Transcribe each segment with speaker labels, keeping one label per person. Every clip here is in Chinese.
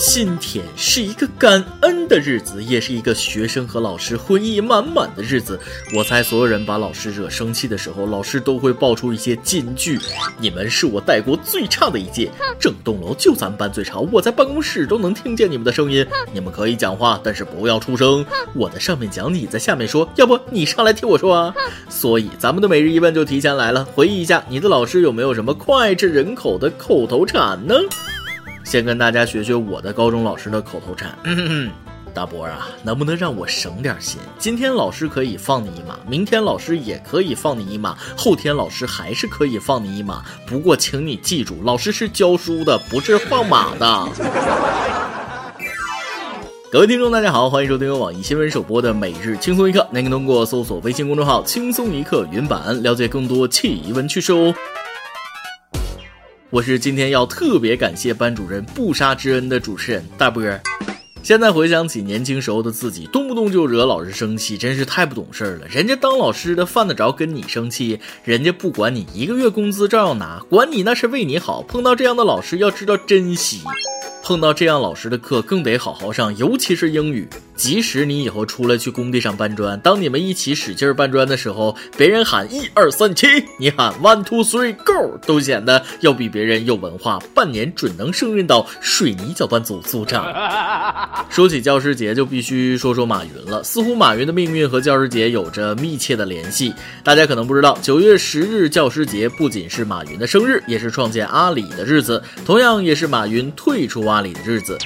Speaker 1: 今天是一个感恩的日子，也是一个学生和老师回忆满满的日子。我猜所有人把老师惹生气的时候，老师都会爆出一些金句。你们是我带过最差的一届，整栋楼就咱们班最吵，我在办公室都能听见你们的声音。你们可以讲话，但是不要出声。我在上面讲，你在下面说，要不你上来听我说啊？所以咱们的每日一问就提前来了，回忆一下你的老师有没有什么脍炙人口的口头禅呢？先跟大家学学我的高中老师的口头禅。大伯啊，能不能让我省点心？今天老师可以放你一马，明天老师也可以放你一马，后天老师还是可以放你一马。不过，请你记住，老师是教书的，不是放马的。各位听众，大家好，欢迎收听由网易新闻首播的《每日轻松一刻》，您可以通过搜索微信公众号“轻松一刻”云版了解更多奇闻趣事哦。我是今天要特别感谢班主任不杀之恩的主持人大波儿。现在回想起年轻时候的自己，动不动就惹老师生气，真是太不懂事了。人家当老师的犯得着跟你生气？人家不管你一个月工资照样拿，管你那是为你好。碰到这样的老师，要知道珍惜。碰到这样老师的课更得好好上，尤其是英语。即使你以后出来去工地上搬砖，当你们一起使劲搬砖的时候，别人喊一二三七，你喊 one two three go，都显得要比别人有文化。半年准能胜任到水泥搅拌组组长。说起教师节，就必须说说马云了。似乎马云的命运和教师节有着密切的联系。大家可能不知道，九月十日教师节不仅是马云的生日，也是创建阿里的日子，同样也是马云退出阿。里的日子，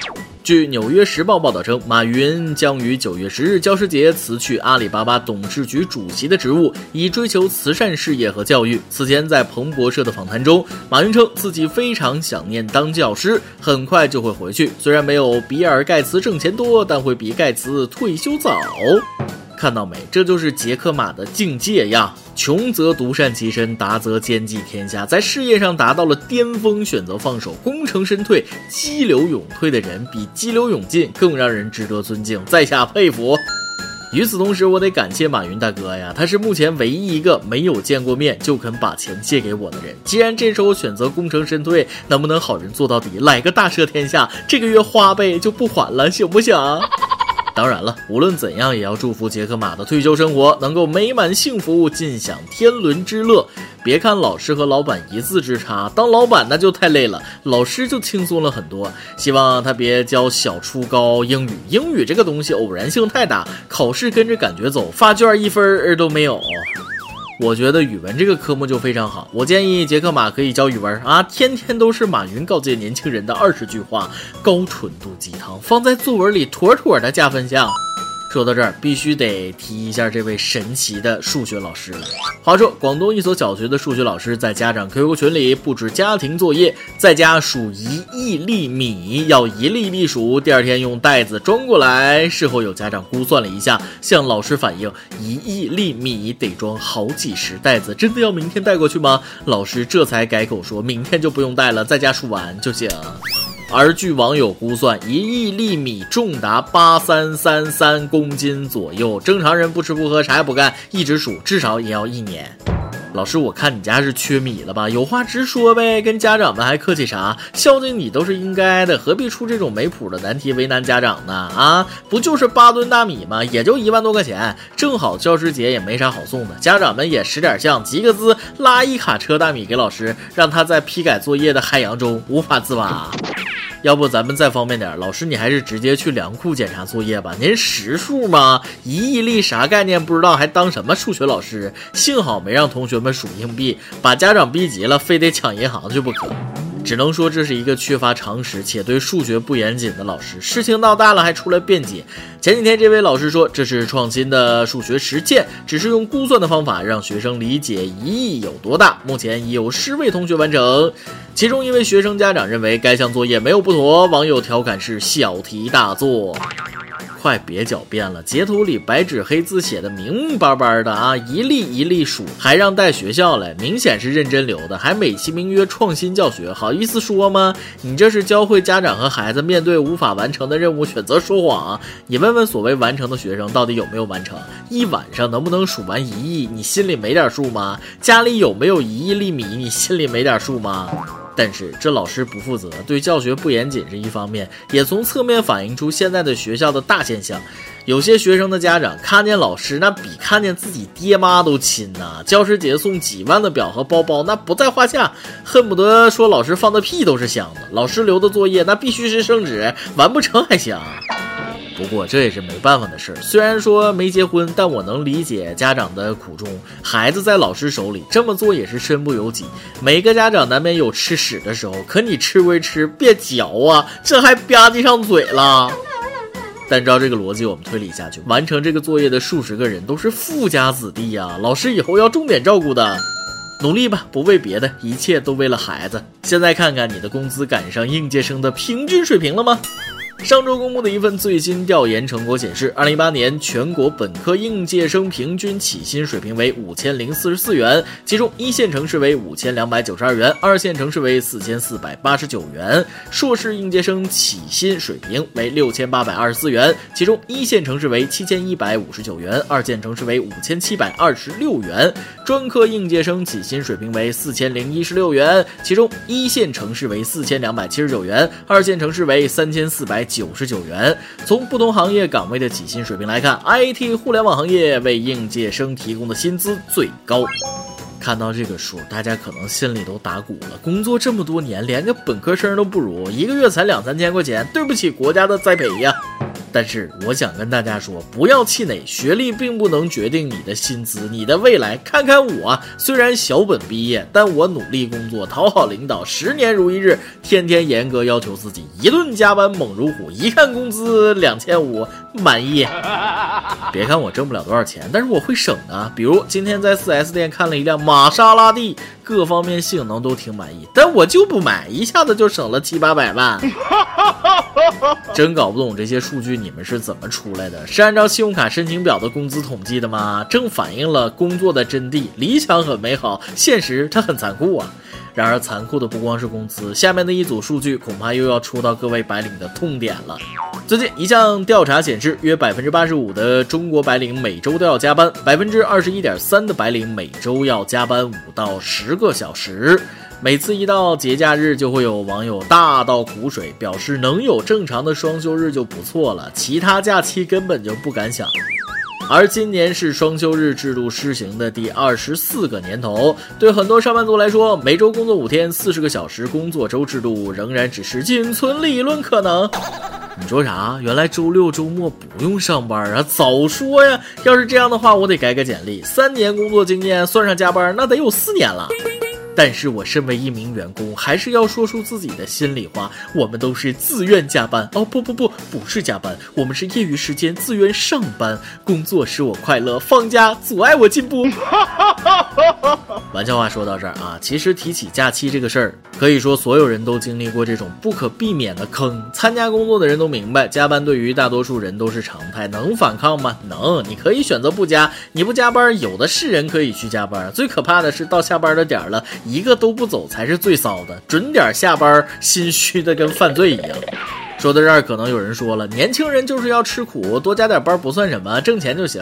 Speaker 1: 据《纽约时报》报道称，马云将于九月十日教师节辞去阿里巴巴董事局主席的职务，以追求慈善事业和教育。此前在彭博社的访谈中，马云称自己非常想念当教师，很快就会回去。虽然没有比尔盖茨挣钱多，但会比盖茨退休早。看到没？这就是杰克马的境界呀！穷则独善其身，达则兼济天下。在事业上达到了巅峰，选择放手，功成身退，激流勇退的人，比激流勇进更让人值得尊敬，在下佩服。与此同时，我得感谢马云大哥呀，他是目前唯一一个没有见过面就肯把钱借给我的人。既然这时候选择功成身退，能不能好人做到底，来个大赦天下？这个月花呗就不还了，行不行？当然了，无论怎样，也要祝福杰克马的退休生活能够美满幸福，尽享天伦之乐。别看老师和老板一字之差，当老板那就太累了，老师就轻松了很多。希望他别教小初高英语，英语这个东西偶然性太大，考试跟着感觉走，发卷一分儿都没有。我觉得语文这个科目就非常好，我建议杰克马可以教语文啊，天天都是马云告诫年轻人的二十句话，高纯度鸡汤，放在作文里妥妥的加分项。说到这儿，必须得提一下这位神奇的数学老师了。话说，广东一所小学的数学老师在家长 QQ 群里布置家庭作业，在家数一亿粒米，要一粒粒数，第二天用袋子装过来。事后有家长估算了一下，向老师反映，一亿粒米得装好几十袋子，真的要明天带过去吗？老师这才改口说，明天就不用带了，在家数完就行。而据网友估算，一亿粒米重达八三三三公斤左右，正常人不吃不喝啥也不干，一直数至少也要一年。老师，我看你家是缺米了吧？有话直说呗，跟家长们还客气啥？孝敬你都是应该的，何必出这种没谱的难题为难家长呢？啊，不就是八吨大米吗？也就一万多块钱，正好教师节也没啥好送的，家长们也识点相，集个资拉一卡车大米给老师，让他在批改作业的海洋中无法自拔。要不咱们再方便点，老师你还是直接去粮库检查作业吧。您实数吗？一亿粒啥概念？不知道还当什么数学老师？幸好没让同学们数硬币，把家长逼急了，非得抢银行去不可。只能说这是一个缺乏常识且对数学不严谨的老师。事情闹大了还出来辩解。前几天这位老师说这是创新的数学实践，只是用估算的方法让学生理解一亿有多大。目前已有十位同学完成，其中一位学生家长认为该项作业没有不妥，网友调侃是小题大做。快别狡辩了！截图里白纸黑字写的明明白白的啊，一粒一粒数，还让带学校来，明显是认真留的，还美其名曰创新教学，好意思说吗？你这是教会家长和孩子面对无法完成的任务选择说谎。你问问所谓完成的学生到底有没有完成？一晚上能不能数完一亿？你心里没点数吗？家里有没有一亿粒米？你心里没点数吗？但是这老师不负责，对教学不严谨是一方面，也从侧面反映出现在的学校的大现象。有些学生的家长看见老师，那比看见自己爹妈都亲呐！教师节送几万的表和包包，那不在话下，恨不得说老师放的屁都是香的。老师留的作业，那必须是圣旨，完不成还香。不过这也是没办法的事儿。虽然说没结婚，但我能理解家长的苦衷。孩子在老师手里这么做也是身不由己。每个家长难免有吃屎的时候，可你吃归吃，别嚼啊，这还吧唧上嘴了。但照这个逻辑，我们推理下去，完成这个作业的数十个人都是富家子弟呀，老师以后要重点照顾的。努力吧，不为别的，一切都为了孩子。现在看看你的工资赶上应届生的平均水平了吗？上周公布的一份最新调研成果显示，二零一八年全国本科应届生平均起薪水平为五千零四十四元，其中一线城市为五千两百九十二元，二线城市为四千四百八十九元。硕士应届生起薪水平为六千八百二十四元，其中一线城市为七千一百五十九元，二线城市为五千七百二十六元。专科应届生起薪水平为四千零一十六元，其中一线城市为四千两百七十九元，二线城市为三千四百。九十九元。从不同行业岗位的起薪水平来看，IT 互联网行业为应届生提供的薪资最高。看到这个数，大家可能心里都打鼓了。工作这么多年，连个本科生都不如，一个月才两三千块钱，对不起国家的栽培呀！但是我想跟大家说，不要气馁，学历并不能决定你的薪资，你的未来。看看我，虽然小本毕业，但我努力工作，讨好领导，十年如一日，天天严格要求自己，一顿加班猛如虎。一看工资两千五，满意。别看我挣不了多少钱，但是我会省啊。比如今天在 4S 店看了一辆玛莎拉蒂，各方面性能都挺满意，但我就不买，一下子就省了七八百万。真搞不懂这些数据。你们是怎么出来的？是按照信用卡申请表的工资统计的吗？正反映了工作的真谛。理想很美好，现实它很残酷啊。然而残酷的不光是工资，下面的一组数据恐怕又要戳到各位白领的痛点了。最近一项调查显示，约百分之八十五的中国白领每周都要加班，百分之二十一点三的白领每周要加班五到十个小时。每次一到节假日，就会有网友大倒苦水，表示能有正常的双休日就不错了，其他假期根本就不敢想。而今年是双休日制度施行的第二十四个年头，对很多上班族来说，每周工作五天、四十个小时工作周制度仍然只是仅存理论可能。你说啥？原来周六周末不用上班啊？早说呀！要是这样的话，我得改改简历，三年工作经验算上加班，那得有四年了。但是我身为一名员工，还是要说出自己的心里话。我们都是自愿加班哦，不不不，不是加班，我们是业余时间自愿上班。工作使我快乐，放假阻碍我进步。玩笑话说到这儿啊，其实提起假期这个事儿，可以说所有人都经历过这种不可避免的坑。参加工作的人都明白，加班对于大多数人都是常态，能反抗吗？能，你可以选择不加，你不加班，有的是人可以去加班。最可怕的是到下班的点儿了。一个都不走才是最骚的，准点下班，心虚的跟犯罪一样。说到这儿，可能有人说了，年轻人就是要吃苦，多加点班不算什么，挣钱就行。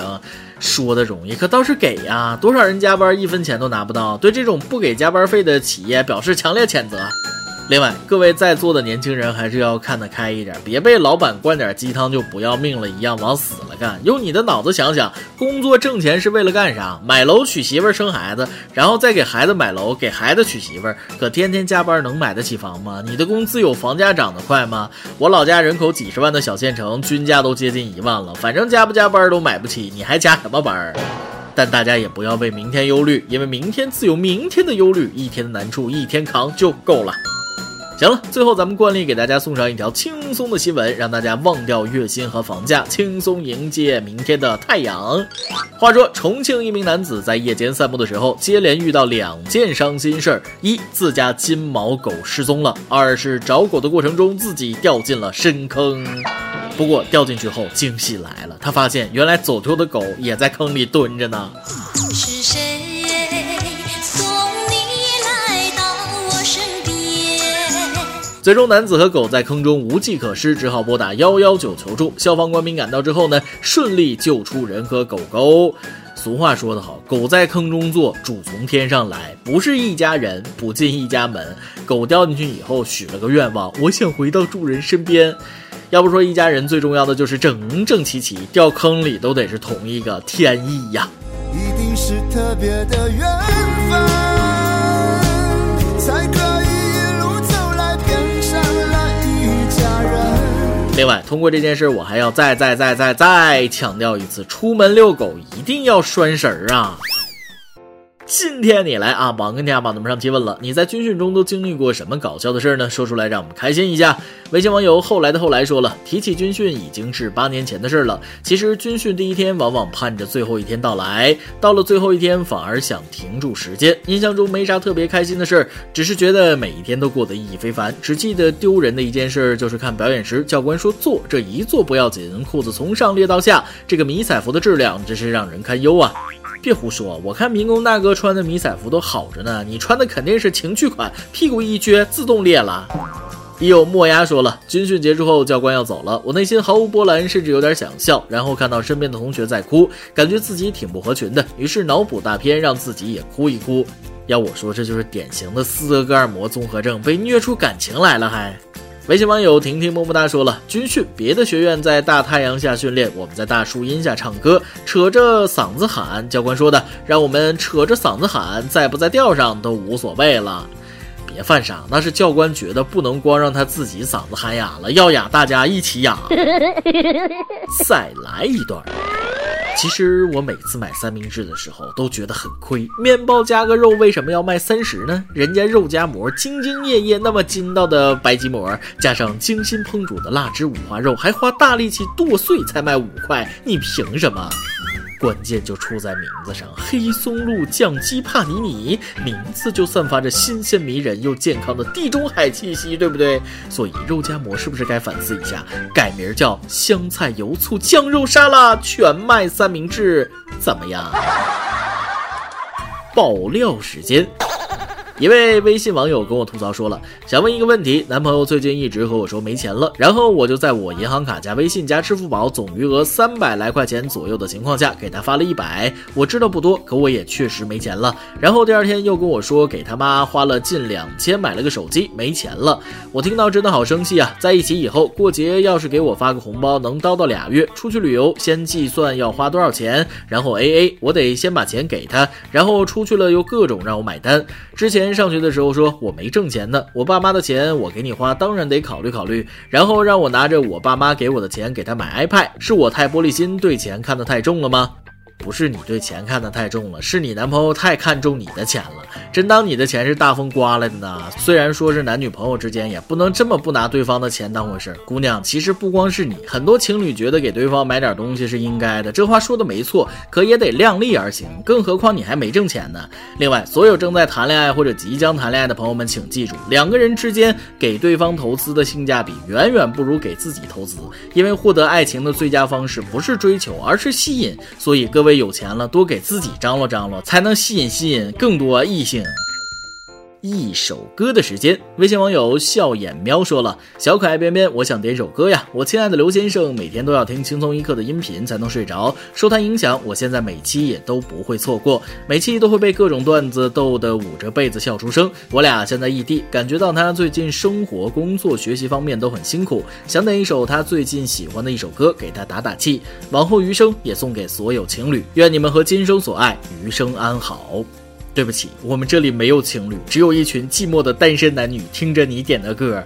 Speaker 1: 说的容易，可倒是给呀，多少人加班一分钱都拿不到。对这种不给加班费的企业表示强烈谴责。另外，各位在座的年轻人还是要看得开一点，别被老板灌点鸡汤就不要命了一样往死了用你的脑子想想，工作挣钱是为了干啥？买楼、娶媳妇、生孩子，然后再给孩子买楼，给孩子娶媳妇。可天天加班能买得起房吗？你的工资有房价涨得快吗？我老家人口几十万的小县城，均价都接近一万了，反正加不加班都买不起，你还加什么班？但大家也不要为明天忧虑，因为明天自有明天的忧虑，一天的难处一天扛就够了。行了，最后咱们惯例给大家送上一条轻松的新闻，让大家忘掉月薪和房价，轻松迎接明天的太阳。话说，重庆一名男子在夜间散步的时候，接连遇到两件伤心事儿：一，自家金毛狗失踪了；二是找狗的过程中自己掉进了深坑。不过掉进去后，惊喜来了，他发现原来走丢的狗也在坑里蹲着呢。是谁？最终，男子和狗在坑中无计可施，只好拨打幺幺九求助。消防官兵赶到之后呢，顺利救出人和狗狗。俗话说得好，狗在坑中坐，主从天上来，不是一家人不进一家门。狗掉进去以后，许了个愿望，我想回到主人身边。要不说一家人最重要的就是整整齐齐，掉坑里都得是同一个天意呀。一定是特别的缘分，才可另外，通过这件事，我还要再再再再再强调一次：出门遛狗一定要拴绳儿啊！今天你来啊，榜跟天把咱们上提问了，你在军训中都经历过什么搞笑的事儿呢？说出来让我们开心一下。微信网友后来的后来说了，提起军训已经是八年前的事儿了。其实军训第一天往往盼着最后一天到来，到了最后一天反而想停住时间。印象中没啥特别开心的事儿，只是觉得每一天都过得意义非凡。只记得丢人的一件事，就是看表演时教官说坐，这一坐不要紧，裤子从上裂到下，这个迷彩服的质量真是让人堪忧啊。别胡说，我看民工大哥穿的迷彩服都好着呢，你穿的肯定是情趣款，屁股一撅自动裂了。有墨牙说了，军训结束后教官要走了，我内心毫无波澜，甚至有点想笑。然后看到身边的同学在哭，感觉自己挺不合群的，于是脑补大片，让自己也哭一哭。要我说，这就是典型的斯德哥尔摩综合症，被虐出感情来了还。微信网友婷婷么么哒说了：军训，别的学院在大太阳下训练，我们在大树荫下唱歌，扯着嗓子喊。教官说的，让我们扯着嗓子喊，在不在调上都无所谓了。别犯傻，那是教官觉得不能光让他自己嗓子喊哑了，要哑大家一起哑。再来一段。其实我每次买三明治的时候都觉得很亏，面包加个肉为什么要卖三十呢？人家肉夹馍兢兢业业那么筋道的白吉馍，加上精心烹煮的腊汁五花肉，还花大力气剁碎才卖五块，你凭什么？关键就出在名字上，黑松露酱鸡帕尼尼，名字就散发着新鲜迷人又健康的地中海气息，对不对？所以肉夹馍是不是该反思一下，改名叫香菜油醋酱肉沙拉全麦三明治，怎么样？爆料时间。一位微信网友跟我吐槽说了，想问一个问题：男朋友最近一直和我说没钱了，然后我就在我银行卡加微信加支付宝总余额三百来块钱左右的情况下，给他发了一百。我知道不多，可我也确实没钱了。然后第二天又跟我说，给他妈花了近两千买了个手机，没钱了。我听到真的好生气啊！在一起以后过节要是给我发个红包，能叨叨俩月。出去旅游先计算要花多少钱，然后 A A，我得先把钱给他，然后出去了又各种让我买单。之前。上学的时候说我没挣钱呢，我爸妈的钱我给你花，当然得考虑考虑。然后让我拿着我爸妈给我的钱给他买 iPad，是我太玻璃心，对钱看得太重了吗？不是你对钱看得太重了，是你男朋友太看重你的钱了，真当你的钱是大风刮来的呢。虽然说是男女朋友之间，也不能这么不拿对方的钱当回事。姑娘，其实不光是你，很多情侣觉得给对方买点东西是应该的，这话说的没错，可也得量力而行。更何况你还没挣钱呢。另外，所有正在谈恋爱或者即将谈恋爱的朋友们，请记住，两个人之间给对方投资的性价比远远不如给自己投资，因为获得爱情的最佳方式不是追求，而是吸引。所以各位。有钱了，多给自己张罗张罗，才能吸引吸引更多异性。一首歌的时间，微信网友笑眼喵说了：“小可爱边边，我想点首歌呀！我亲爱的刘先生，每天都要听轻松一刻的音频才能睡着，受他影响，我现在每期也都不会错过，每期都会被各种段子逗得捂着被子笑出声。我俩现在异地，感觉到他最近生活、工作、学习方面都很辛苦，想点一首他最近喜欢的一首歌给他打打气。往后余生也送给所有情侣，愿你们和今生所爱余生安好。”对不起，我们这里没有情侣，只有一群寂寞的单身男女听着你点的歌，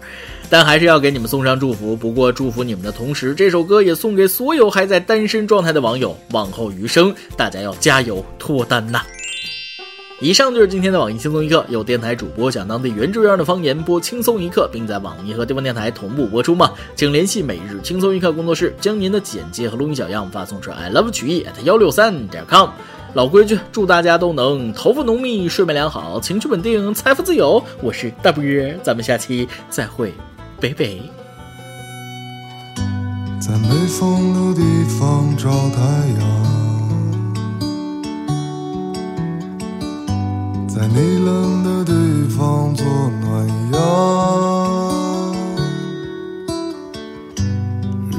Speaker 1: 但还是要给你们送上祝福。不过祝福你们的同时，这首歌也送给所有还在单身状态的网友。往后余生，大家要加油脱单呐！以上就是今天的网易轻松一刻，有电台主播想当地原汁原味的方言播轻松一刻，并在网易和地方电台同步播出吗？请联系每日轻松一刻工作室，将您的简介和录音小样发送至 i love 曲艺 at 幺六三点 com。老规矩，祝大家都能头发浓密、睡眠良好、情绪稳定、财富自由。我是大波儿，咱们下期再会，拜拜。在没风的地方找太阳，在你冷的地方做暖阳，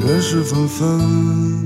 Speaker 1: 人事纷纷。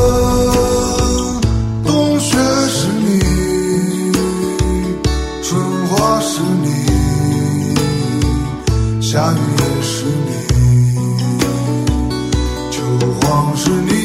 Speaker 2: 是你，